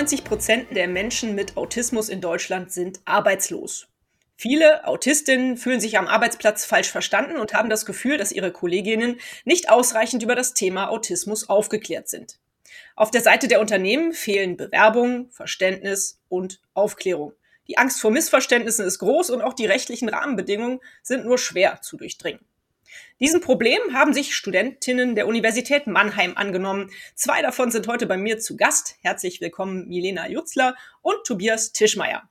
95 Prozent der Menschen mit Autismus in Deutschland sind arbeitslos. Viele Autistinnen fühlen sich am Arbeitsplatz falsch verstanden und haben das Gefühl, dass ihre Kolleginnen nicht ausreichend über das Thema Autismus aufgeklärt sind. Auf der Seite der Unternehmen fehlen Bewerbung, Verständnis und Aufklärung. Die Angst vor Missverständnissen ist groß und auch die rechtlichen Rahmenbedingungen sind nur schwer zu durchdringen. Diesem Problem haben sich Studentinnen der Universität Mannheim angenommen. Zwei davon sind heute bei mir zu Gast. Herzlich willkommen Milena Jutzler und Tobias Tischmeier.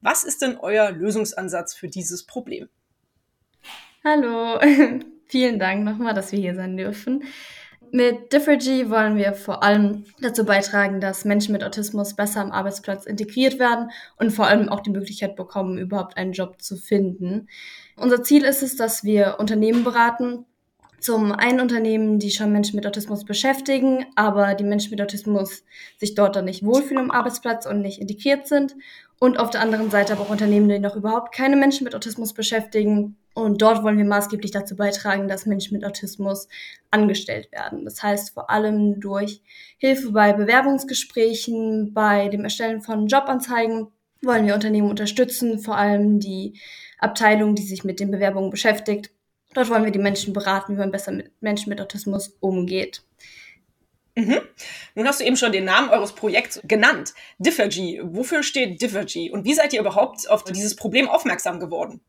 Was ist denn euer Lösungsansatz für dieses Problem? Hallo, vielen Dank nochmal, dass wir hier sein dürfen. Mit Differgy wollen wir vor allem dazu beitragen, dass Menschen mit Autismus besser am Arbeitsplatz integriert werden und vor allem auch die Möglichkeit bekommen, überhaupt einen Job zu finden. Unser Ziel ist es, dass wir Unternehmen beraten, zum einen Unternehmen, die schon Menschen mit Autismus beschäftigen, aber die Menschen mit Autismus sich dort dann nicht wohlfühlen am Arbeitsplatz und nicht integriert sind. Und auf der anderen Seite aber auch Unternehmen, die noch überhaupt keine Menschen mit Autismus beschäftigen. Und dort wollen wir maßgeblich dazu beitragen, dass Menschen mit Autismus angestellt werden. Das heißt vor allem durch Hilfe bei Bewerbungsgesprächen, bei dem Erstellen von Jobanzeigen wollen wir Unternehmen unterstützen, vor allem die Abteilung, die sich mit den Bewerbungen beschäftigt Dort wollen wir die Menschen beraten, wie man besser mit Menschen mit Autismus umgeht. Mhm. Nun hast du eben schon den Namen eures Projekts genannt, Differgy. Wofür steht Differgy und wie seid ihr überhaupt auf dieses Problem aufmerksam geworden?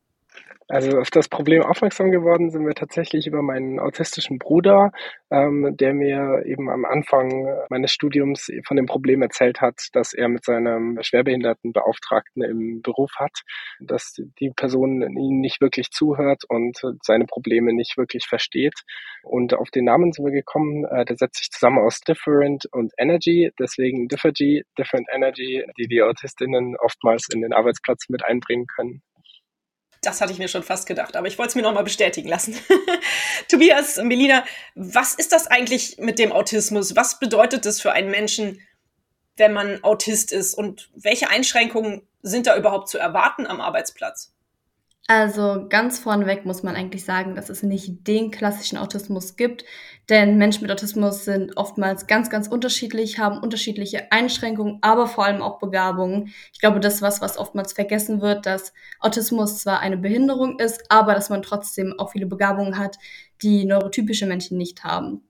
Also auf das Problem aufmerksam geworden sind wir tatsächlich über meinen autistischen Bruder, ähm, der mir eben am Anfang meines Studiums von dem Problem erzählt hat, dass er mit seinem Schwerbehindertenbeauftragten im Beruf hat, dass die Person ihm nicht wirklich zuhört und seine Probleme nicht wirklich versteht. Und auf den Namen sind wir gekommen, äh, der setzt sich zusammen aus Different und Energy, deswegen Differgy, Different Energy, die die Autistinnen oftmals in den Arbeitsplatz mit einbringen können. Das hatte ich mir schon fast gedacht, aber ich wollte es mir nochmal bestätigen lassen. Tobias, Melina, was ist das eigentlich mit dem Autismus? Was bedeutet das für einen Menschen, wenn man Autist ist? Und welche Einschränkungen sind da überhaupt zu erwarten am Arbeitsplatz? Also ganz vorneweg muss man eigentlich sagen, dass es nicht den klassischen Autismus gibt, denn Menschen mit Autismus sind oftmals ganz, ganz unterschiedlich, haben unterschiedliche Einschränkungen, aber vor allem auch Begabungen. Ich glaube, das ist was, was oftmals vergessen wird, dass Autismus zwar eine Behinderung ist, aber dass man trotzdem auch viele Begabungen hat, die neurotypische Menschen nicht haben.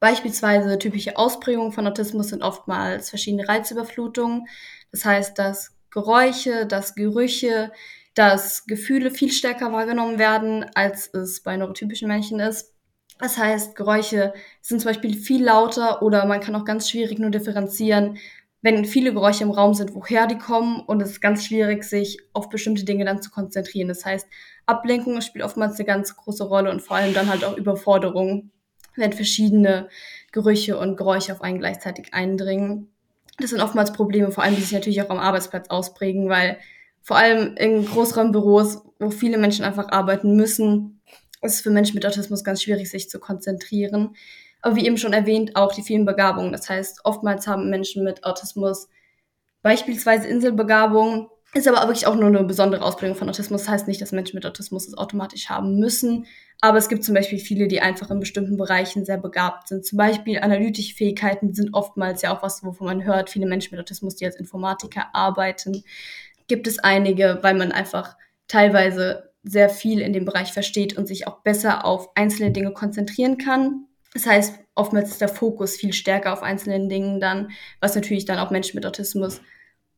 Beispielsweise typische Ausprägungen von Autismus sind oftmals verschiedene Reizüberflutungen. Das heißt, dass Geräusche, dass Gerüche, dass Gefühle viel stärker wahrgenommen werden, als es bei neurotypischen Menschen ist. Das heißt, Geräusche sind zum Beispiel viel lauter oder man kann auch ganz schwierig nur differenzieren, wenn viele Geräusche im Raum sind, woher die kommen und es ist ganz schwierig, sich auf bestimmte Dinge dann zu konzentrieren. Das heißt, Ablenkung spielt oftmals eine ganz große Rolle und vor allem dann halt auch Überforderung, wenn verschiedene Gerüche und Geräusche auf einen gleichzeitig eindringen. Das sind oftmals Probleme, vor allem die sich natürlich auch am Arbeitsplatz ausprägen, weil vor allem in Großraumbüros, wo viele Menschen einfach arbeiten müssen, ist es für Menschen mit Autismus ganz schwierig, sich zu konzentrieren. Aber wie eben schon erwähnt, auch die vielen Begabungen. Das heißt, oftmals haben Menschen mit Autismus beispielsweise Inselbegabungen, ist aber wirklich auch nur eine besondere Ausprägung von Autismus. Das heißt nicht, dass Menschen mit Autismus es automatisch haben müssen. Aber es gibt zum Beispiel viele, die einfach in bestimmten Bereichen sehr begabt sind. Zum Beispiel analytische Fähigkeiten sind oftmals ja auch was, wovon man hört. Viele Menschen mit Autismus, die als Informatiker arbeiten, gibt es einige, weil man einfach teilweise sehr viel in dem Bereich versteht und sich auch besser auf einzelne Dinge konzentrieren kann. Das heißt, oftmals ist der Fokus viel stärker auf einzelnen Dingen dann, was natürlich dann auch Menschen mit Autismus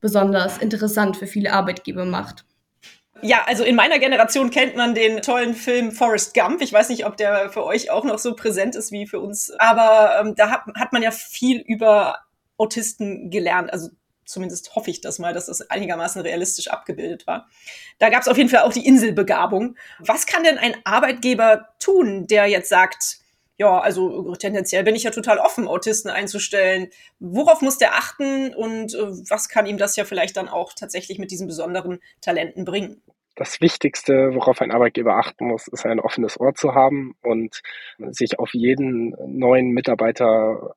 besonders interessant für viele Arbeitgeber macht. Ja, also in meiner Generation kennt man den tollen Film Forrest Gump. Ich weiß nicht, ob der für euch auch noch so präsent ist wie für uns, aber ähm, da hat, hat man ja viel über Autisten gelernt. Also zumindest hoffe ich das mal, dass das einigermaßen realistisch abgebildet war. Da gab es auf jeden Fall auch die Inselbegabung. Was kann denn ein Arbeitgeber tun, der jetzt sagt, ja, also tendenziell bin ich ja total offen, Autisten einzustellen. Worauf muss der achten und äh, was kann ihm das ja vielleicht dann auch tatsächlich mit diesen besonderen Talenten bringen? Das Wichtigste, worauf ein Arbeitgeber achten muss, ist ein offenes Ohr zu haben und sich auf jeden neuen Mitarbeiter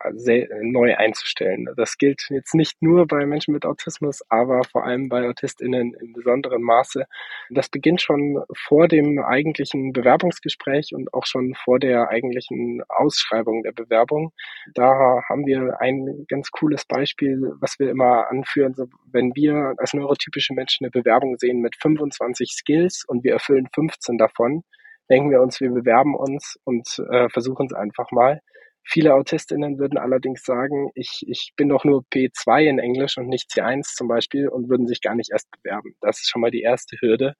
neu einzustellen. Das gilt jetzt nicht nur bei Menschen mit Autismus, aber vor allem bei AutistInnen im besonderen Maße. Das beginnt schon vor dem eigentlichen Bewerbungsgespräch und auch schon vor der eigentlichen Ausschreibung der Bewerbung. Da haben wir ein ganz cooles Beispiel, was wir immer anführen. wenn wir als neurotypische Menschen eine Bewerbung sehen mit 25 20 Skills und wir erfüllen 15 davon, denken wir uns, wir bewerben uns und äh, versuchen es einfach mal. Viele AutistInnen würden allerdings sagen, ich, ich bin doch nur P2 in Englisch und nicht C1 zum Beispiel und würden sich gar nicht erst bewerben. Das ist schon mal die erste Hürde,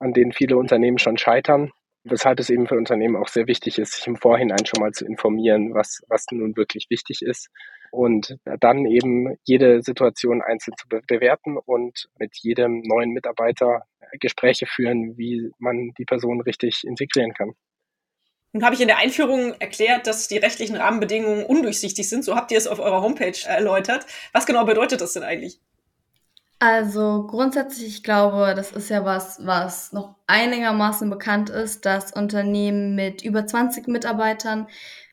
an denen viele Unternehmen schon scheitern. Weshalb es eben für Unternehmen auch sehr wichtig ist, sich im Vorhinein schon mal zu informieren, was, was nun wirklich wichtig ist und dann eben jede Situation einzeln zu bewerten und mit jedem neuen Mitarbeiter Gespräche führen, wie man die Person richtig integrieren kann. Nun habe ich in der Einführung erklärt, dass die rechtlichen Rahmenbedingungen undurchsichtig sind. So habt ihr es auf eurer Homepage erläutert. Was genau bedeutet das denn eigentlich? Also grundsätzlich, ich glaube, das ist ja was, was noch einigermaßen bekannt ist, dass Unternehmen mit über 20 Mitarbeitern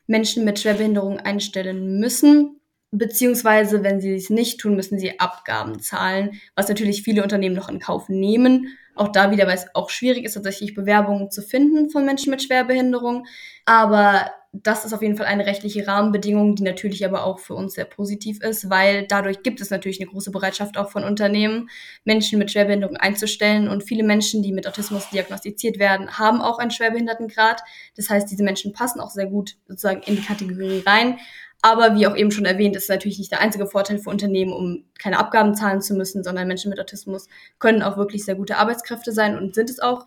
Menschen mit Schwerbehinderung einstellen müssen. Beziehungsweise, wenn sie es nicht tun, müssen sie Abgaben zahlen, was natürlich viele Unternehmen noch in Kauf nehmen. Auch da wieder, weil es auch schwierig ist, tatsächlich Bewerbungen zu finden von Menschen mit Schwerbehinderung. Aber das ist auf jeden Fall eine rechtliche Rahmenbedingung, die natürlich aber auch für uns sehr positiv ist, weil dadurch gibt es natürlich eine große Bereitschaft auch von Unternehmen, Menschen mit Schwerbehinderung einzustellen. Und viele Menschen, die mit Autismus diagnostiziert werden, haben auch einen Schwerbehindertengrad. Das heißt, diese Menschen passen auch sehr gut sozusagen in die Kategorie rein. Aber wie auch eben schon erwähnt, ist natürlich nicht der einzige Vorteil für Unternehmen, um keine Abgaben zahlen zu müssen, sondern Menschen mit Autismus können auch wirklich sehr gute Arbeitskräfte sein und sind es auch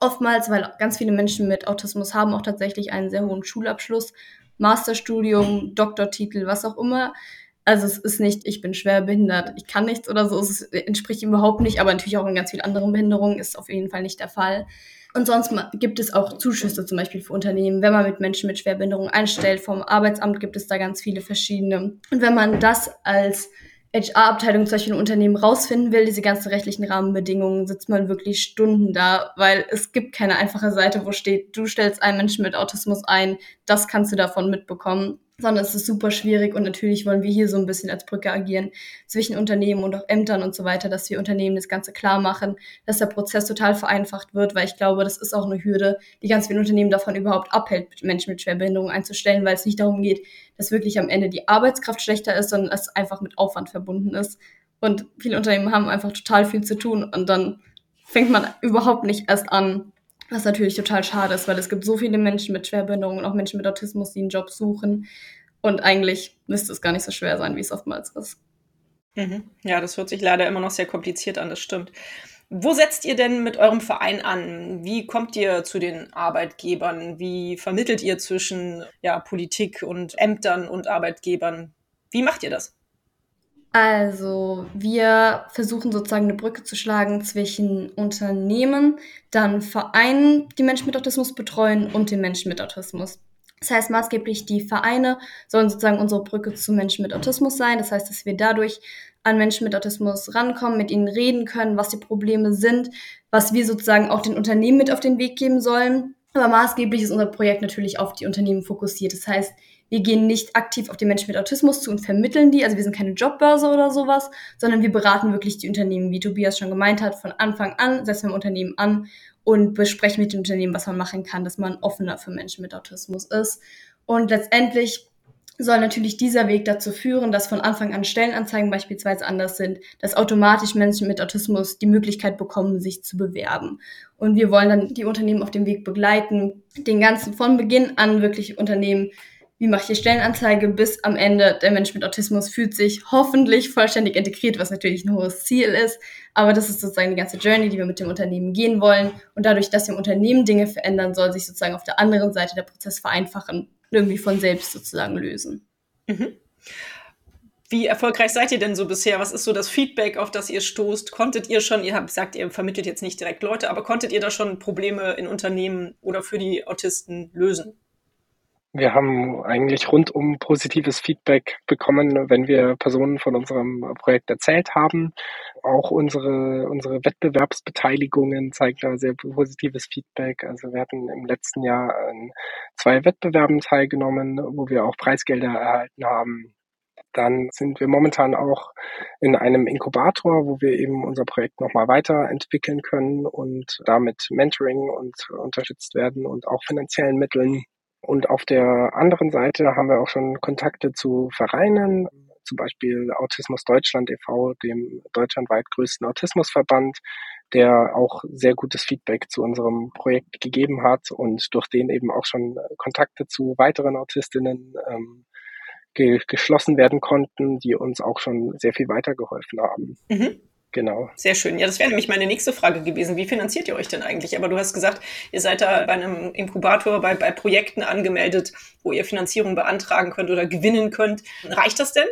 oftmals, weil ganz viele Menschen mit Autismus haben auch tatsächlich einen sehr hohen Schulabschluss, Masterstudium, Doktortitel, was auch immer. Also es ist nicht, ich bin schwer behindert, ich kann nichts oder so, es entspricht überhaupt nicht, aber natürlich auch in ganz vielen anderen Behinderungen ist auf jeden Fall nicht der Fall. Und sonst gibt es auch Zuschüsse zum Beispiel für Unternehmen, wenn man mit Menschen mit Schwerbehinderung einstellt. Vom Arbeitsamt gibt es da ganz viele verschiedene. Und wenn man das als HR-Abteilung zum Beispiel ein Unternehmen rausfinden will, diese ganzen rechtlichen Rahmenbedingungen, sitzt man wirklich Stunden da, weil es gibt keine einfache Seite, wo steht, du stellst einen Menschen mit Autismus ein, das kannst du davon mitbekommen sondern es ist super schwierig und natürlich wollen wir hier so ein bisschen als Brücke agieren zwischen Unternehmen und auch Ämtern und so weiter, dass wir Unternehmen das Ganze klar machen, dass der Prozess total vereinfacht wird, weil ich glaube, das ist auch eine Hürde, die ganz viele Unternehmen davon überhaupt abhält, Menschen mit Schwerbehinderung einzustellen, weil es nicht darum geht, dass wirklich am Ende die Arbeitskraft schlechter ist, sondern es einfach mit Aufwand verbunden ist. Und viele Unternehmen haben einfach total viel zu tun und dann fängt man überhaupt nicht erst an, was natürlich total schade ist, weil es gibt so viele Menschen mit Schwerbehinderung und auch Menschen mit Autismus, die einen Job suchen. Und eigentlich müsste es gar nicht so schwer sein, wie es oftmals ist. Mhm. Ja, das hört sich leider immer noch sehr kompliziert an, das stimmt. Wo setzt ihr denn mit eurem Verein an? Wie kommt ihr zu den Arbeitgebern? Wie vermittelt ihr zwischen ja, Politik und Ämtern und Arbeitgebern? Wie macht ihr das? Also, wir versuchen sozusagen eine Brücke zu schlagen zwischen Unternehmen, dann Vereinen, die Menschen mit Autismus betreuen und den Menschen mit Autismus. Das heißt, maßgeblich die Vereine sollen sozusagen unsere Brücke zu Menschen mit Autismus sein. Das heißt, dass wir dadurch an Menschen mit Autismus rankommen, mit ihnen reden können, was die Probleme sind, was wir sozusagen auch den Unternehmen mit auf den Weg geben sollen. Aber maßgeblich ist unser Projekt natürlich auf die Unternehmen fokussiert. Das heißt, wir gehen nicht aktiv auf die Menschen mit Autismus zu und vermitteln die. Also wir sind keine Jobbörse oder sowas, sondern wir beraten wirklich die Unternehmen, wie Tobias schon gemeint hat, von Anfang an, setzen wir im Unternehmen an und besprechen mit dem Unternehmen, was man machen kann, dass man offener für Menschen mit Autismus ist. Und letztendlich soll natürlich dieser Weg dazu führen, dass von Anfang an Stellenanzeigen beispielsweise anders sind, dass automatisch Menschen mit Autismus die Möglichkeit bekommen, sich zu bewerben. Und wir wollen dann die Unternehmen auf dem Weg begleiten, den ganzen von Beginn an wirklich Unternehmen wie mache ich die Stellenanzeige, bis am Ende der Mensch mit Autismus fühlt sich hoffentlich vollständig integriert, was natürlich ein hohes Ziel ist. Aber das ist sozusagen die ganze Journey, die wir mit dem Unternehmen gehen wollen. Und dadurch, dass wir im Unternehmen Dinge verändern, soll sich sozusagen auf der anderen Seite der Prozess vereinfachen irgendwie von selbst sozusagen lösen. Mhm. Wie erfolgreich seid ihr denn so bisher? Was ist so das Feedback, auf das ihr stoßt? Konntet ihr schon, ihr habt gesagt, ihr vermittelt jetzt nicht direkt Leute, aber konntet ihr da schon Probleme in Unternehmen oder für die Autisten lösen? Wir haben eigentlich rundum positives Feedback bekommen, wenn wir Personen von unserem Projekt erzählt haben. Auch unsere, unsere Wettbewerbsbeteiligungen zeigen da sehr positives Feedback. Also wir hatten im letzten Jahr an zwei Wettbewerben teilgenommen, wo wir auch Preisgelder erhalten haben. Dann sind wir momentan auch in einem Inkubator, wo wir eben unser Projekt nochmal weiterentwickeln können und damit Mentoring und unterstützt werden und auch finanziellen Mitteln und auf der anderen Seite haben wir auch schon Kontakte zu Vereinen, zum Beispiel Autismus Deutschland e.V., dem deutschlandweit größten Autismusverband, der auch sehr gutes Feedback zu unserem Projekt gegeben hat und durch den eben auch schon Kontakte zu weiteren Autistinnen ähm, ge geschlossen werden konnten, die uns auch schon sehr viel weitergeholfen haben. Mhm. Genau. Sehr schön. Ja, das wäre nämlich meine nächste Frage gewesen. Wie finanziert ihr euch denn eigentlich? Aber du hast gesagt, ihr seid da bei einem Inkubator, bei, bei Projekten angemeldet, wo ihr Finanzierung beantragen könnt oder gewinnen könnt. Reicht das denn?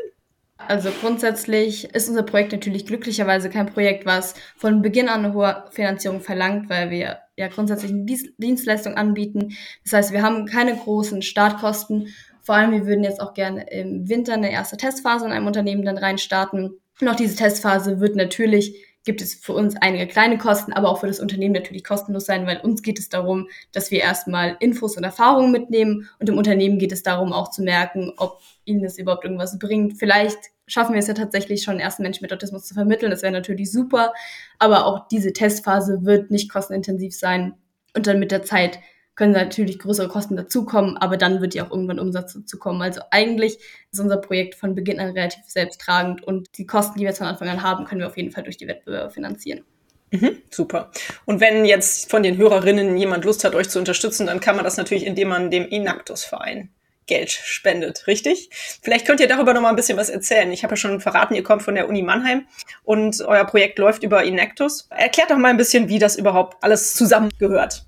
Also grundsätzlich ist unser Projekt natürlich glücklicherweise kein Projekt, was von Beginn an eine hohe Finanzierung verlangt, weil wir ja grundsätzlich eine Dienstleistung anbieten. Das heißt, wir haben keine großen Startkosten. Vor allem, wir würden jetzt auch gerne im Winter eine erste Testphase in einem Unternehmen dann reinstarten noch diese Testphase wird natürlich, gibt es für uns einige kleine Kosten, aber auch für das Unternehmen natürlich kostenlos sein, weil uns geht es darum, dass wir erstmal Infos und Erfahrungen mitnehmen und im Unternehmen geht es darum, auch zu merken, ob ihnen das überhaupt irgendwas bringt. Vielleicht schaffen wir es ja tatsächlich schon, ersten Menschen mit Autismus zu vermitteln. Das wäre natürlich super. Aber auch diese Testphase wird nicht kostenintensiv sein. Und dann mit der Zeit können natürlich größere Kosten dazukommen, aber dann wird ja auch irgendwann Umsatz dazukommen. Also eigentlich ist unser Projekt von Beginn an relativ selbsttragend und die Kosten, die wir von Anfang an haben, können wir auf jeden Fall durch die Wettbewerbe finanzieren. Mhm, super. Und wenn jetzt von den Hörerinnen jemand Lust hat, euch zu unterstützen, dann kann man das natürlich, indem man dem Inactus-Verein Geld spendet, richtig? Vielleicht könnt ihr darüber noch mal ein bisschen was erzählen. Ich habe ja schon verraten, ihr kommt von der Uni Mannheim und euer Projekt läuft über Inactus. Erklärt doch mal ein bisschen, wie das überhaupt alles zusammengehört.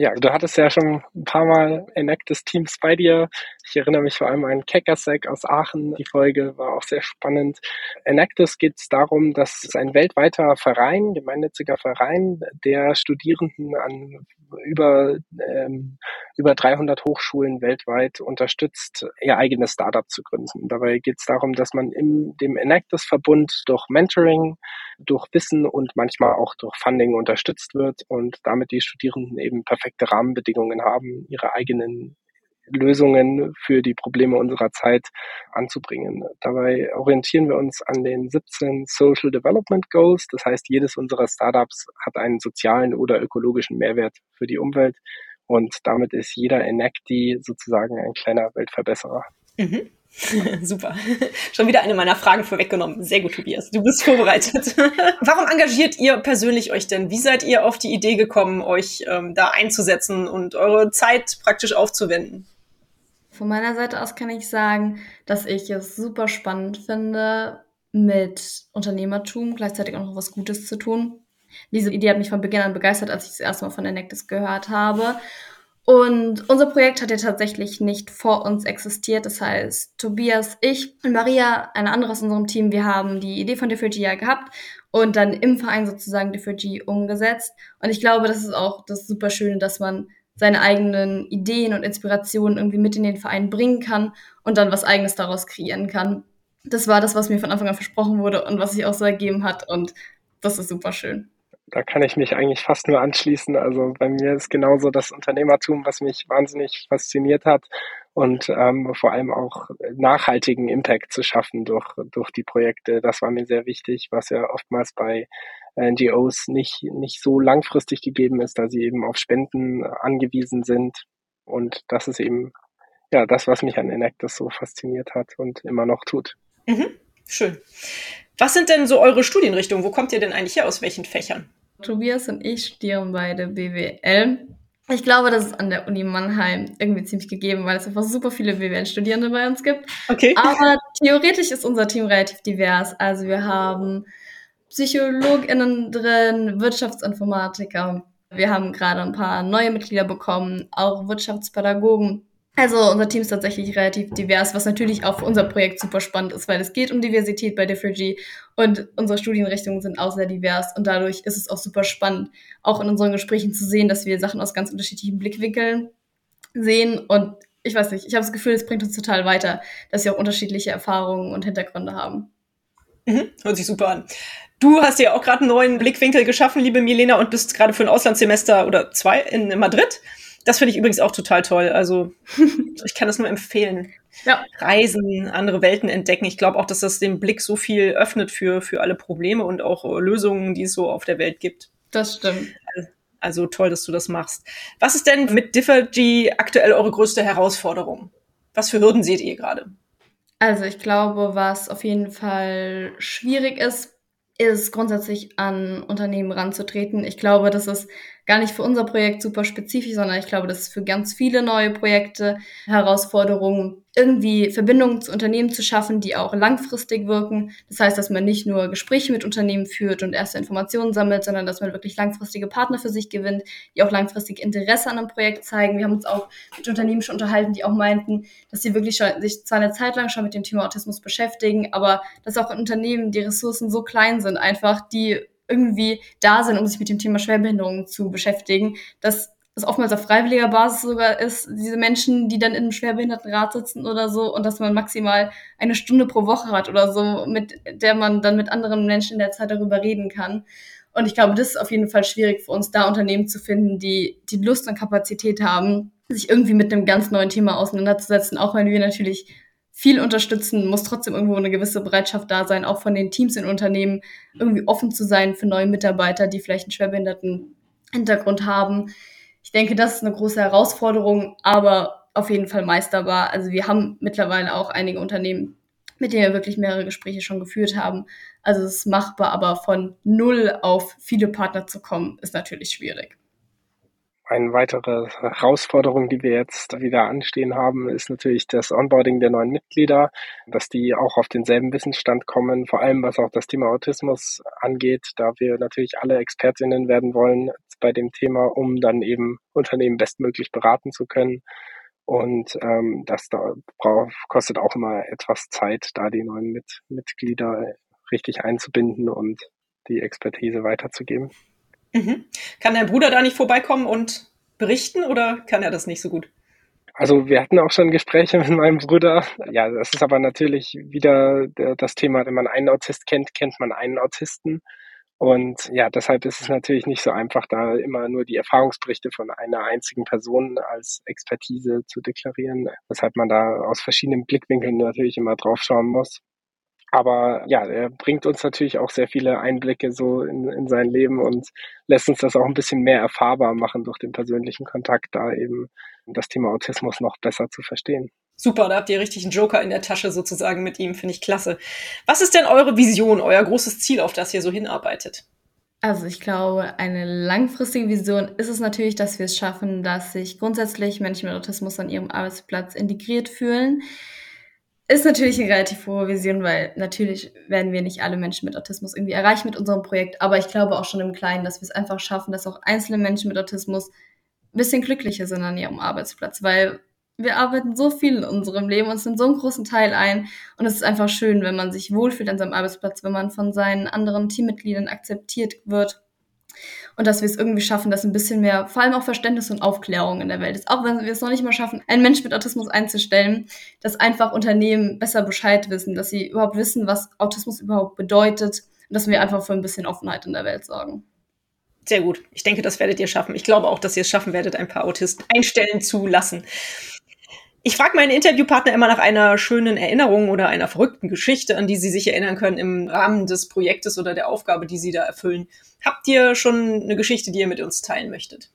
Ja, du hattest ja schon ein paar Mal Enactus Teams bei dir. Ich erinnere mich vor allem an Keckersek aus Aachen. Die Folge war auch sehr spannend. Enactus geht es darum, dass ein weltweiter Verein, gemeinnütziger Verein, der Studierenden an über, ähm, über 300 Hochschulen weltweit unterstützt, ihr eigenes Startup zu gründen. Dabei geht es darum, dass man in dem Enactus-Verbund durch Mentoring, durch Wissen und manchmal auch durch Funding unterstützt wird und damit die Studierenden eben perfekte Rahmenbedingungen haben, ihre eigenen Lösungen für die Probleme unserer Zeit anzubringen. Dabei orientieren wir uns an den 17 Social Development Goals. Das heißt, jedes unserer Startups hat einen sozialen oder ökologischen Mehrwert für die Umwelt. Und damit ist jeder Enacti sozusagen ein kleiner Weltverbesserer. Mhm. Super. Schon wieder eine meiner Fragen vorweggenommen. Sehr gut, Tobias. Du bist vorbereitet. Warum engagiert ihr persönlich euch denn? Wie seid ihr auf die Idee gekommen, euch ähm, da einzusetzen und eure Zeit praktisch aufzuwenden? Von meiner Seite aus kann ich sagen, dass ich es super spannend finde, mit Unternehmertum gleichzeitig auch noch was Gutes zu tun. Diese Idee hat mich von Beginn an begeistert, als ich das erste Mal von Enactus gehört habe. Und unser Projekt hat ja tatsächlich nicht vor uns existiert. Das heißt, Tobias, ich und Maria, eine andere aus unserem Team, wir haben die Idee von Differgy ja gehabt und dann im Verein sozusagen Differgy umgesetzt. Und ich glaube, das ist auch das super Schöne, dass man seine eigenen Ideen und Inspirationen irgendwie mit in den Verein bringen kann und dann was eigenes daraus kreieren kann. Das war das, was mir von Anfang an versprochen wurde und was sich auch so ergeben hat und das ist super schön. Da kann ich mich eigentlich fast nur anschließen. Also bei mir ist genauso das Unternehmertum, was mich wahnsinnig fasziniert hat und ähm, vor allem auch nachhaltigen Impact zu schaffen durch, durch die Projekte. Das war mir sehr wichtig, was ja oftmals bei NGOs nicht, nicht so langfristig gegeben ist, da sie eben auf Spenden angewiesen sind. Und das ist eben ja das, was mich an Enactus so fasziniert hat und immer noch tut. Mhm, schön. Was sind denn so eure Studienrichtungen? Wo kommt ihr denn eigentlich her? Aus welchen Fächern? Tobias und ich studieren beide BWL. Ich glaube, das ist an der Uni Mannheim irgendwie ziemlich gegeben, weil es einfach super viele BWL-Studierende bei uns gibt. Okay. Aber theoretisch ist unser Team relativ divers. Also wir haben PsychologInnen drin, Wirtschaftsinformatiker. Wir haben gerade ein paar neue Mitglieder bekommen, auch Wirtschaftspädagogen. Also unser Team ist tatsächlich relativ divers, was natürlich auch für unser Projekt super spannend ist, weil es geht um Diversität bei Differgy und unsere Studienrichtungen sind auch sehr divers und dadurch ist es auch super spannend, auch in unseren Gesprächen zu sehen, dass wir Sachen aus ganz unterschiedlichen Blickwinkeln sehen und ich weiß nicht, ich habe das Gefühl, es bringt uns total weiter, dass sie auch unterschiedliche Erfahrungen und Hintergründe haben. Mhm, hört sich super an. Du hast ja auch gerade einen neuen Blickwinkel geschaffen, liebe Milena, und bist gerade für ein Auslandssemester oder zwei in Madrid. Das finde ich übrigens auch total toll. Also ich kann das nur empfehlen. Ja. Reisen, andere Welten entdecken. Ich glaube auch, dass das den Blick so viel öffnet für, für alle Probleme und auch Lösungen, die es so auf der Welt gibt. Das stimmt. Also toll, dass du das machst. Was ist denn mit Differgy aktuell eure größte Herausforderung? Was für Hürden seht ihr gerade? Also ich glaube, was auf jeden Fall schwierig ist, ist grundsätzlich an Unternehmen ranzutreten. Ich glaube, das ist gar nicht für unser Projekt super spezifisch, sondern ich glaube, das ist für ganz viele neue Projekte Herausforderungen, irgendwie Verbindungen zu Unternehmen zu schaffen, die auch langfristig wirken. Das heißt, dass man nicht nur Gespräche mit Unternehmen führt und erste Informationen sammelt, sondern dass man wirklich langfristige Partner für sich gewinnt, die auch langfristig Interesse an einem Projekt zeigen. Wir haben uns auch mit Unternehmen schon unterhalten, die auch meinten, dass sie wirklich schon, sich zwar eine Zeit lang schon mit dem Thema Autismus beschäftigen, aber dass auch Unternehmen die Ressourcen so klein sind, einfach die irgendwie da sind, um sich mit dem Thema Schwerbehinderung zu beschäftigen, dass es oftmals auf freiwilliger Basis sogar ist, diese Menschen, die dann in einem Schwerbehindertenrat sitzen oder so, und dass man maximal eine Stunde pro Woche hat oder so, mit der man dann mit anderen Menschen in der Zeit darüber reden kann. Und ich glaube, das ist auf jeden Fall schwierig für uns, da Unternehmen zu finden, die die Lust und Kapazität haben, sich irgendwie mit einem ganz neuen Thema auseinanderzusetzen, auch wenn wir natürlich viel unterstützen, muss trotzdem irgendwo eine gewisse Bereitschaft da sein, auch von den Teams in Unternehmen irgendwie offen zu sein für neue Mitarbeiter, die vielleicht einen schwerbehinderten Hintergrund haben. Ich denke, das ist eine große Herausforderung, aber auf jeden Fall meisterbar. Also wir haben mittlerweile auch einige Unternehmen, mit denen wir wirklich mehrere Gespräche schon geführt haben. Also es ist machbar, aber von null auf viele Partner zu kommen, ist natürlich schwierig. Eine weitere Herausforderung, die wir jetzt wieder anstehen haben, ist natürlich das Onboarding der neuen Mitglieder, dass die auch auf denselben Wissensstand kommen, vor allem was auch das Thema Autismus angeht, da wir natürlich alle Expertinnen werden wollen bei dem Thema, um dann eben Unternehmen bestmöglich beraten zu können. Und ähm, das da braucht, kostet auch immer etwas Zeit, da die neuen Mit Mitglieder richtig einzubinden und die Expertise weiterzugeben. Mhm. Kann dein Bruder da nicht vorbeikommen und berichten oder kann er das nicht so gut? Also wir hatten auch schon Gespräche mit meinem Bruder. Ja, das ist aber natürlich wieder das Thema, wenn man einen Autist kennt, kennt man einen Autisten. Und ja, deshalb ist es natürlich nicht so einfach, da immer nur die Erfahrungsberichte von einer einzigen Person als Expertise zu deklarieren, weshalb man da aus verschiedenen Blickwinkeln natürlich immer drauf schauen muss. Aber ja, er bringt uns natürlich auch sehr viele Einblicke so in, in sein Leben und lässt uns das auch ein bisschen mehr erfahrbar machen durch den persönlichen Kontakt, da eben das Thema Autismus noch besser zu verstehen. Super, da habt ihr richtig einen Joker in der Tasche sozusagen mit ihm, finde ich klasse. Was ist denn eure Vision, euer großes Ziel, auf das ihr so hinarbeitet? Also ich glaube, eine langfristige Vision ist es natürlich, dass wir es schaffen, dass sich grundsätzlich Menschen mit Autismus an ihrem Arbeitsplatz integriert fühlen ist natürlich eine relativ hohe Vision, weil natürlich werden wir nicht alle Menschen mit Autismus irgendwie erreichen mit unserem Projekt. Aber ich glaube auch schon im Kleinen, dass wir es einfach schaffen, dass auch einzelne Menschen mit Autismus ein bisschen glücklicher sind an ihrem Arbeitsplatz, weil wir arbeiten so viel in unserem Leben und nimmt so einen großen Teil ein. Und es ist einfach schön, wenn man sich wohlfühlt an seinem Arbeitsplatz, wenn man von seinen anderen Teammitgliedern akzeptiert wird und dass wir es irgendwie schaffen, dass ein bisschen mehr, vor allem auch Verständnis und Aufklärung in der Welt ist. Auch wenn wir es noch nicht mal schaffen, einen Mensch mit Autismus einzustellen, dass einfach Unternehmen besser Bescheid wissen, dass sie überhaupt wissen, was Autismus überhaupt bedeutet und dass wir einfach für ein bisschen Offenheit in der Welt sorgen. Sehr gut. Ich denke, das werdet ihr schaffen. Ich glaube auch, dass ihr es schaffen werdet, ein paar Autisten einstellen zu lassen. Ich frage meinen Interviewpartner immer nach einer schönen Erinnerung oder einer verrückten Geschichte, an die sie sich erinnern können im Rahmen des Projektes oder der Aufgabe, die sie da erfüllen. Habt ihr schon eine Geschichte, die ihr mit uns teilen möchtet?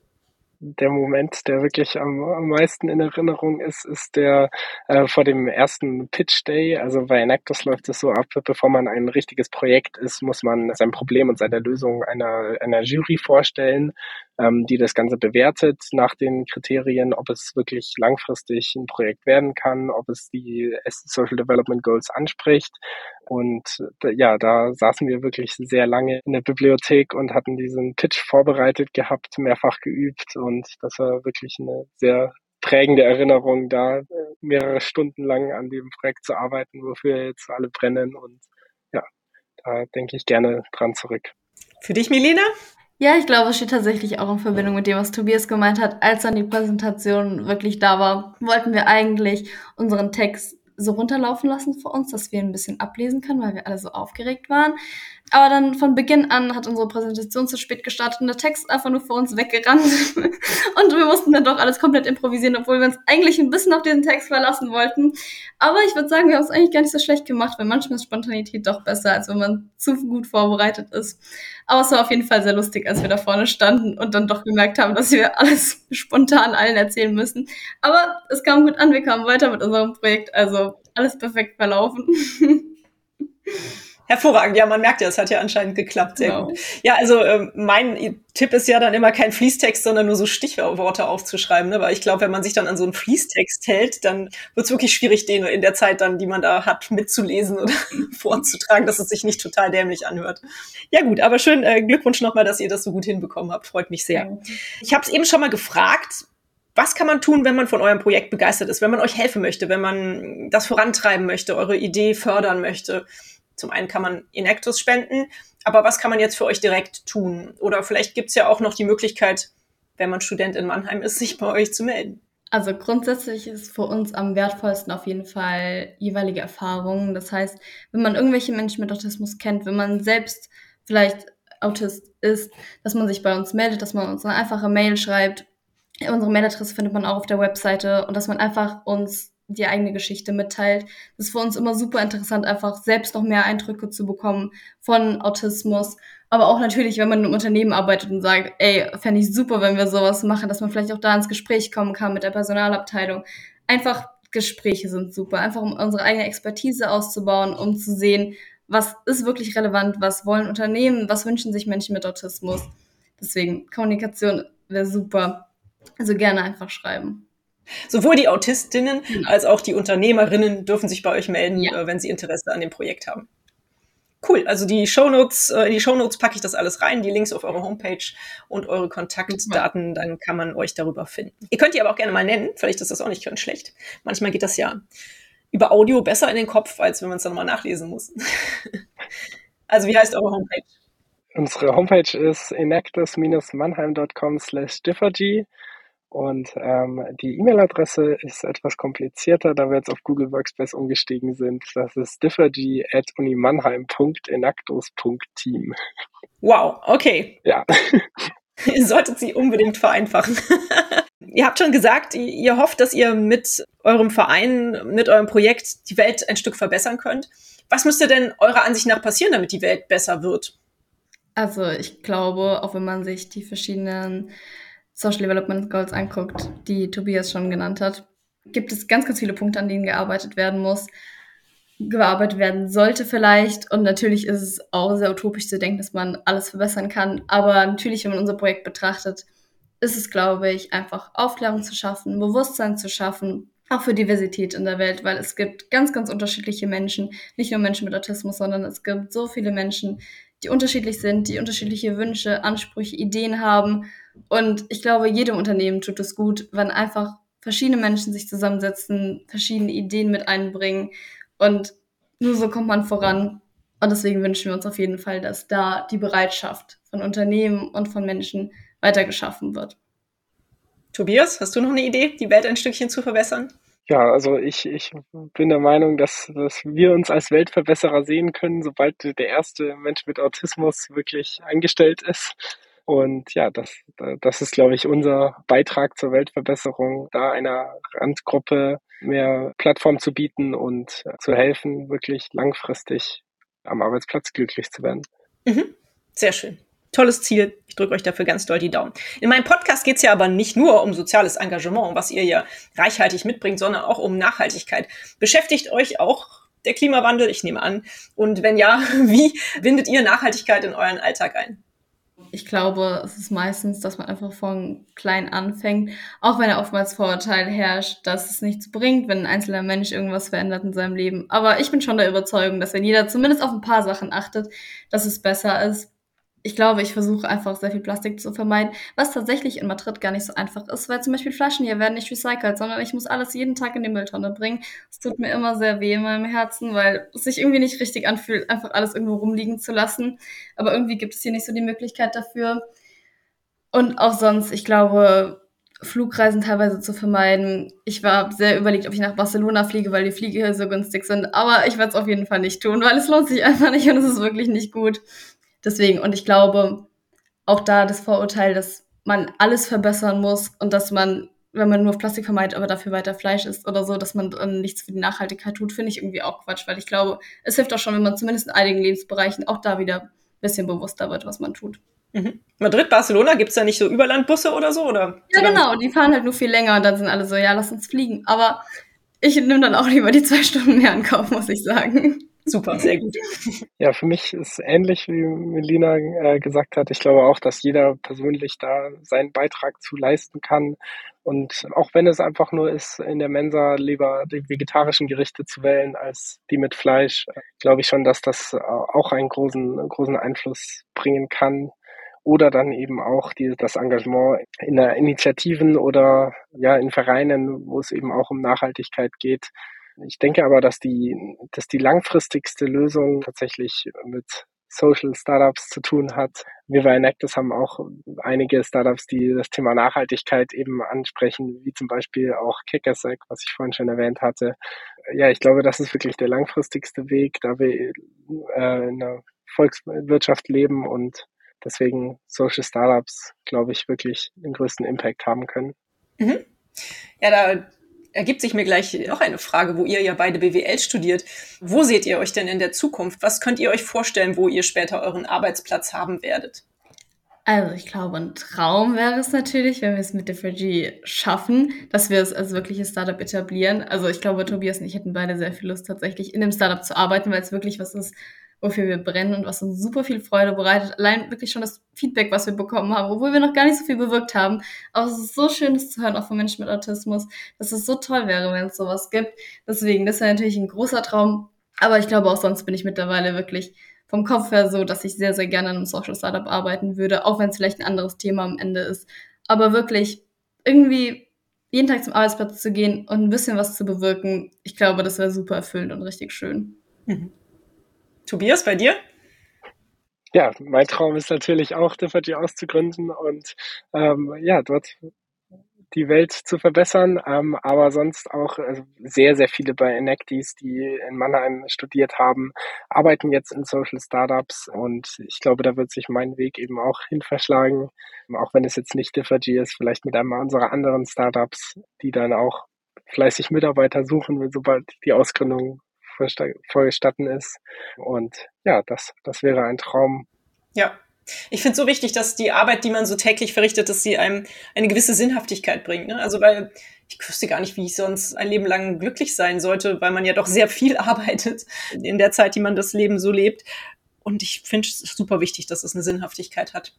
der Moment, der wirklich am, am meisten in Erinnerung ist, ist der äh, vor dem ersten Pitch Day. Also bei Enactus läuft es so ab, bevor man ein richtiges Projekt ist, muss man sein Problem und seine Lösung einer, einer Jury vorstellen, ähm, die das Ganze bewertet nach den Kriterien, ob es wirklich langfristig ein Projekt werden kann, ob es die Social Development Goals anspricht. Und ja, da saßen wir wirklich sehr lange in der Bibliothek und hatten diesen Pitch vorbereitet gehabt, mehrfach geübt und das war wirklich eine sehr prägende Erinnerung, da äh, mehrere Stunden lang an dem Projekt zu arbeiten, wofür jetzt alle brennen und ja, da denke ich gerne dran zurück. Für dich, Milena? Ja, ich glaube, es steht tatsächlich auch in Verbindung mit dem, was Tobias gemeint hat. Als dann die Präsentation wirklich da war, wollten wir eigentlich unseren Text so runterlaufen lassen für uns, dass wir ein bisschen ablesen können, weil wir alle so aufgeregt waren. Aber dann von Beginn an hat unsere Präsentation zu spät gestartet und der Text einfach nur vor uns weggerannt. und wir mussten dann doch alles komplett improvisieren, obwohl wir uns eigentlich ein bisschen auf diesen Text verlassen wollten. Aber ich würde sagen, wir haben es eigentlich gar nicht so schlecht gemacht, weil manchmal ist Spontanität doch besser, als wenn man zu gut vorbereitet ist. Aber es war auf jeden Fall sehr lustig, als wir da vorne standen und dann doch gemerkt haben, dass wir alles spontan allen erzählen müssen. Aber es kam gut an, wir kamen weiter mit unserem Projekt, also alles perfekt verlaufen. Hervorragend, ja, man merkt ja, es hat ja anscheinend geklappt. Sehr genau. gut. Ja, also ähm, mein Tipp ist ja dann immer kein Fließtext, sondern nur so Stichworte aufzuschreiben. Ne? Weil ich glaube, wenn man sich dann an so einen Fließtext hält, dann wird es wirklich schwierig, den in der Zeit dann, die man da hat, mitzulesen oder vorzutragen, dass es sich nicht total dämlich anhört. Ja gut, aber schön, äh, Glückwunsch nochmal, dass ihr das so gut hinbekommen habt. Freut mich sehr. Ich habe es eben schon mal gefragt, was kann man tun, wenn man von eurem Projekt begeistert ist, wenn man euch helfen möchte, wenn man das vorantreiben möchte, eure Idee fördern möchte? Zum einen kann man Inactus spenden, aber was kann man jetzt für euch direkt tun? Oder vielleicht gibt es ja auch noch die Möglichkeit, wenn man Student in Mannheim ist, sich bei euch zu melden. Also grundsätzlich ist für uns am wertvollsten auf jeden Fall jeweilige Erfahrungen. Das heißt, wenn man irgendwelche Menschen mit Autismus kennt, wenn man selbst vielleicht Autist ist, dass man sich bei uns meldet, dass man uns eine einfache Mail schreibt. Unsere Mailadresse findet man auch auf der Webseite und dass man einfach uns die eigene Geschichte mitteilt. Das ist für uns immer super interessant, einfach selbst noch mehr Eindrücke zu bekommen von Autismus. Aber auch natürlich, wenn man in einem Unternehmen arbeitet und sagt, ey, fände ich super, wenn wir sowas machen, dass man vielleicht auch da ins Gespräch kommen kann mit der Personalabteilung. Einfach Gespräche sind super, einfach um unsere eigene Expertise auszubauen, um zu sehen, was ist wirklich relevant, was wollen Unternehmen, was wünschen sich Menschen mit Autismus. Deswegen, Kommunikation wäre super. Also gerne einfach schreiben. Sowohl die Autistinnen als auch die Unternehmerinnen dürfen sich bei euch melden, ja. äh, wenn sie Interesse an dem Projekt haben. Cool, also die Shownotes, äh, in die Shownotes packe ich das alles rein, die Links auf eure Homepage und eure Kontaktdaten, dann kann man euch darüber finden. Ihr könnt die aber auch gerne mal nennen, vielleicht ist das auch nicht ganz schlecht. Manchmal geht das ja über Audio besser in den Kopf, als wenn man es dann mal nachlesen muss. also wie heißt eure Homepage? Unsere Homepage ist enactus-mannheim.com slash differgy. Und ähm, die E-Mail-Adresse ist etwas komplizierter, da wir jetzt auf Google Workspace umgestiegen sind. Das ist differgy at unimannheim.enactus.team. Wow, okay. Ja. ihr solltet sie unbedingt vereinfachen. ihr habt schon gesagt, ihr hofft, dass ihr mit eurem Verein, mit eurem Projekt die Welt ein Stück verbessern könnt. Was müsste denn eurer Ansicht nach passieren, damit die Welt besser wird? Also ich glaube, auch wenn man sich die verschiedenen Social Development Goals anguckt, die Tobias schon genannt hat, gibt es ganz, ganz viele Punkte, an denen gearbeitet werden muss, gearbeitet werden sollte vielleicht. Und natürlich ist es auch sehr utopisch zu denken, dass man alles verbessern kann. Aber natürlich, wenn man unser Projekt betrachtet, ist es, glaube ich, einfach Aufklärung zu schaffen, Bewusstsein zu schaffen, auch für Diversität in der Welt, weil es gibt ganz, ganz unterschiedliche Menschen, nicht nur Menschen mit Autismus, sondern es gibt so viele Menschen, die unterschiedlich sind, die unterschiedliche Wünsche, Ansprüche, Ideen haben und ich glaube, jedem Unternehmen tut es gut, wenn einfach verschiedene Menschen sich zusammensetzen, verschiedene Ideen mit einbringen und nur so kommt man voran. Und deswegen wünschen wir uns auf jeden Fall, dass da die Bereitschaft von Unternehmen und von Menschen weitergeschaffen wird. Tobias, hast du noch eine Idee, die Welt ein Stückchen zu verbessern? Ja, also ich, ich bin der Meinung, dass, dass wir uns als Weltverbesserer sehen können, sobald der erste Mensch mit Autismus wirklich eingestellt ist. Und ja, das, das ist, glaube ich, unser Beitrag zur Weltverbesserung, da einer Randgruppe mehr Plattform zu bieten und zu helfen, wirklich langfristig am Arbeitsplatz glücklich zu werden. Mhm. Sehr schön. Tolles Ziel. Ich drücke euch dafür ganz doll die Daumen. In meinem Podcast geht es ja aber nicht nur um soziales Engagement, was ihr ja reichhaltig mitbringt, sondern auch um Nachhaltigkeit. Beschäftigt euch auch der Klimawandel? Ich nehme an. Und wenn ja, wie bindet ihr Nachhaltigkeit in euren Alltag ein? ich glaube, es ist meistens, dass man einfach von klein anfängt, auch wenn er oftmals Vorurteil herrscht, dass es nichts bringt, wenn ein einzelner Mensch irgendwas verändert in seinem Leben. Aber ich bin schon der Überzeugung, dass wenn jeder zumindest auf ein paar Sachen achtet, dass es besser ist ich glaube, ich versuche einfach sehr viel Plastik zu vermeiden, was tatsächlich in Madrid gar nicht so einfach ist, weil zum Beispiel Flaschen hier werden nicht recycelt, sondern ich muss alles jeden Tag in die Mülltonne bringen. Es tut mir immer sehr weh in meinem Herzen, weil es sich irgendwie nicht richtig anfühlt, einfach alles irgendwo rumliegen zu lassen. Aber irgendwie gibt es hier nicht so die Möglichkeit dafür. Und auch sonst, ich glaube, Flugreisen teilweise zu vermeiden. Ich war sehr überlegt, ob ich nach Barcelona fliege, weil die Fliege hier so günstig sind. Aber ich werde es auf jeden Fall nicht tun, weil es lohnt sich einfach nicht und es ist wirklich nicht gut. Deswegen, und ich glaube, auch da das Vorurteil, dass man alles verbessern muss und dass man, wenn man nur Plastik vermeidet, aber dafür weiter Fleisch isst oder so, dass man dann nichts für die Nachhaltigkeit tut, finde ich irgendwie auch Quatsch, weil ich glaube, es hilft auch schon, wenn man zumindest in einigen Lebensbereichen auch da wieder ein bisschen bewusster wird, was man tut. Mhm. Madrid, Barcelona, gibt es da nicht so Überlandbusse oder so? Oder ja, genau, die fahren halt nur viel länger und dann sind alle so, ja, lass uns fliegen. Aber ich nehme dann auch lieber die zwei Stunden mehr in Kauf, muss ich sagen. Super, sehr gut. Ja, für mich ist ähnlich, wie Melina äh, gesagt hat. Ich glaube auch, dass jeder persönlich da seinen Beitrag zu leisten kann. Und auch wenn es einfach nur ist, in der Mensa lieber die vegetarischen Gerichte zu wählen als die mit Fleisch, glaube ich schon, dass das auch einen großen, großen Einfluss bringen kann oder dann eben auch die, das Engagement in Initiativen oder ja in Vereinen, wo es eben auch um Nachhaltigkeit geht. Ich denke aber, dass die, dass die langfristigste Lösung tatsächlich mit Social Startups zu tun hat. Wir bei Enactus haben auch einige Startups, die das Thema Nachhaltigkeit eben ansprechen, wie zum Beispiel auch Kickersec, was ich vorhin schon erwähnt hatte. Ja, ich glaube, das ist wirklich der langfristigste Weg, da wir äh, in einer Volkswirtschaft leben und deswegen Social Startups, glaube ich, wirklich den größten Impact haben können. Mhm. Ja, da ergibt sich mir gleich noch eine Frage, wo ihr ja beide BWL studiert. Wo seht ihr euch denn in der Zukunft? Was könnt ihr euch vorstellen, wo ihr später euren Arbeitsplatz haben werdet? Also ich glaube, ein Traum wäre es natürlich, wenn wir es mit Differgy schaffen, dass wir es als wirkliches Startup etablieren. Also ich glaube, Tobias und ich hätten beide sehr viel Lust, tatsächlich in dem Startup zu arbeiten, weil es wirklich was ist, wofür wir brennen und was uns super viel Freude bereitet. Allein wirklich schon das Feedback, was wir bekommen haben, obwohl wir noch gar nicht so viel bewirkt haben. Aber es ist so schön, das zu hören, auch von Menschen mit Autismus, dass es so toll wäre, wenn es sowas gibt. Deswegen, das wäre natürlich ein großer Traum. Aber ich glaube, auch sonst bin ich mittlerweile wirklich vom Kopf her so, dass ich sehr, sehr gerne in einem Social Startup arbeiten würde, auch wenn es vielleicht ein anderes Thema am Ende ist. Aber wirklich irgendwie jeden Tag zum Arbeitsplatz zu gehen und ein bisschen was zu bewirken, ich glaube, das wäre super erfüllend und richtig schön. Mhm. Tobias, bei dir? Ja, mein Traum ist natürlich auch, Differgy auszugründen und ähm, ja, dort die Welt zu verbessern, ähm, aber sonst auch also sehr, sehr viele bei Enactis, die in Mannheim studiert haben, arbeiten jetzt in Social Startups und ich glaube, da wird sich mein Weg eben auch hin verschlagen, auch wenn es jetzt nicht Differgy ist, vielleicht mit einem unserer anderen Startups, die dann auch fleißig Mitarbeiter suchen, sobald die Ausgründung vorgestatten ist. Und ja, das, das wäre ein Traum. Ja. Ich finde es so wichtig, dass die Arbeit, die man so täglich verrichtet, dass sie einem eine gewisse Sinnhaftigkeit bringt. Ne? Also weil ich wüsste gar nicht, wie ich sonst ein Leben lang glücklich sein sollte, weil man ja doch sehr viel arbeitet in der Zeit, die man das Leben so lebt. Und ich finde es super wichtig, dass es eine Sinnhaftigkeit hat.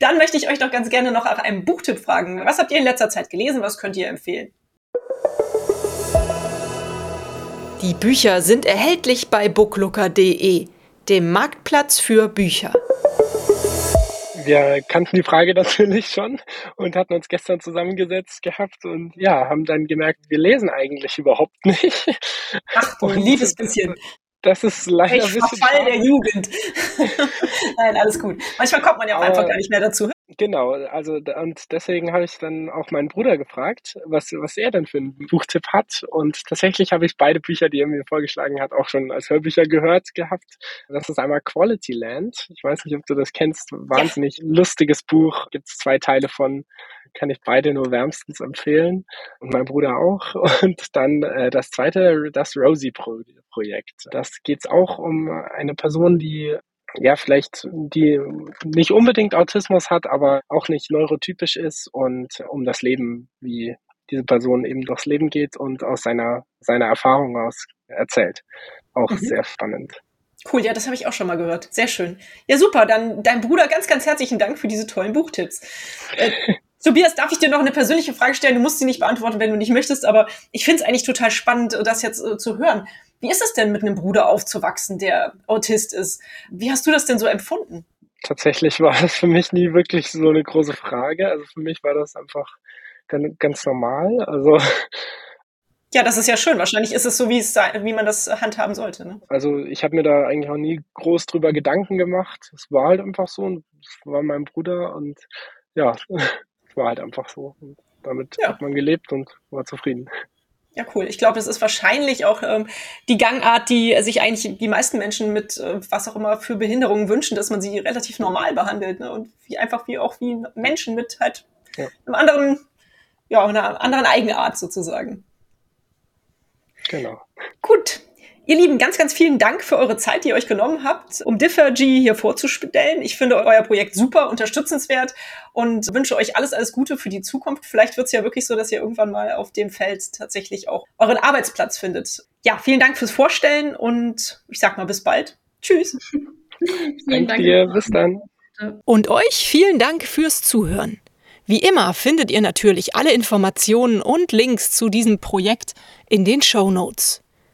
Dann möchte ich euch doch ganz gerne noch nach einem Buchtipp fragen. Was habt ihr in letzter Zeit gelesen? Was könnt ihr empfehlen? Die Bücher sind erhältlich bei booklooker.de, dem Marktplatz für Bücher. Wir kannten die Frage natürlich schon und hatten uns gestern zusammengesetzt gehabt und ja, haben dann gemerkt, wir lesen eigentlich überhaupt nicht. Ach du liebes bisschen. Das ist leider ich Verfall der Jugend. Nein, alles gut. Manchmal kommt man ja auch Aber einfach gar nicht mehr dazu. Genau, also und deswegen habe ich dann auch meinen Bruder gefragt, was, was er denn für einen Buchtipp hat. Und tatsächlich habe ich beide Bücher, die er mir vorgeschlagen hat, auch schon als Hörbücher gehört gehabt. Das ist einmal Quality Land. Ich weiß nicht, ob du das kennst. Wahnsinnig ja. lustiges Buch. Gibt es zwei Teile von. Kann ich beide nur wärmstens empfehlen. Und mein Bruder auch. Und dann äh, das zweite, das Rosie Projekt. Das geht auch um eine Person, die ja, vielleicht die nicht unbedingt Autismus hat, aber auch nicht neurotypisch ist und um das Leben, wie diese Person eben durchs Leben geht und aus seiner, seiner Erfahrung aus erzählt. Auch mhm. sehr spannend. Cool, ja, das habe ich auch schon mal gehört. Sehr schön. Ja, super. Dann dein Bruder, ganz, ganz herzlichen Dank für diese tollen Buchtipps. Äh, Tobias, darf ich dir noch eine persönliche Frage stellen? Du musst sie nicht beantworten, wenn du nicht möchtest, aber ich finde es eigentlich total spannend, das jetzt äh, zu hören. Wie ist es denn, mit einem Bruder aufzuwachsen, der Autist ist? Wie hast du das denn so empfunden? Tatsächlich war das für mich nie wirklich so eine große Frage. Also für mich war das einfach ganz normal. Also ja, das ist ja schön. Wahrscheinlich ist es so, wie, es, wie man das handhaben sollte. Ne? Also ich habe mir da eigentlich auch nie groß drüber Gedanken gemacht. Es war halt einfach so und es war mein Bruder und ja, war halt einfach so. Und damit ja. hat man gelebt und war zufrieden. Ja, cool. Ich glaube, das ist wahrscheinlich auch ähm, die Gangart, die sich eigentlich die meisten Menschen mit äh, was auch immer für Behinderungen wünschen, dass man sie relativ normal behandelt ne? und wie einfach wie auch wie Menschen mit halt ja. einem anderen, ja, einer anderen Eigenart sozusagen. Genau. Gut. Ihr Lieben, ganz, ganz vielen Dank für eure Zeit, die ihr euch genommen habt, um Differgy hier vorzustellen. Ich finde euer Projekt super unterstützenswert und wünsche euch alles, alles Gute für die Zukunft. Vielleicht wird es ja wirklich so, dass ihr irgendwann mal auf dem Feld tatsächlich auch euren Arbeitsplatz findet. Ja, vielen Dank fürs Vorstellen und ich sag mal bis bald. Tschüss. vielen Dank dir. Bis dann. Und euch vielen Dank fürs Zuhören. Wie immer findet ihr natürlich alle Informationen und Links zu diesem Projekt in den Show Notes.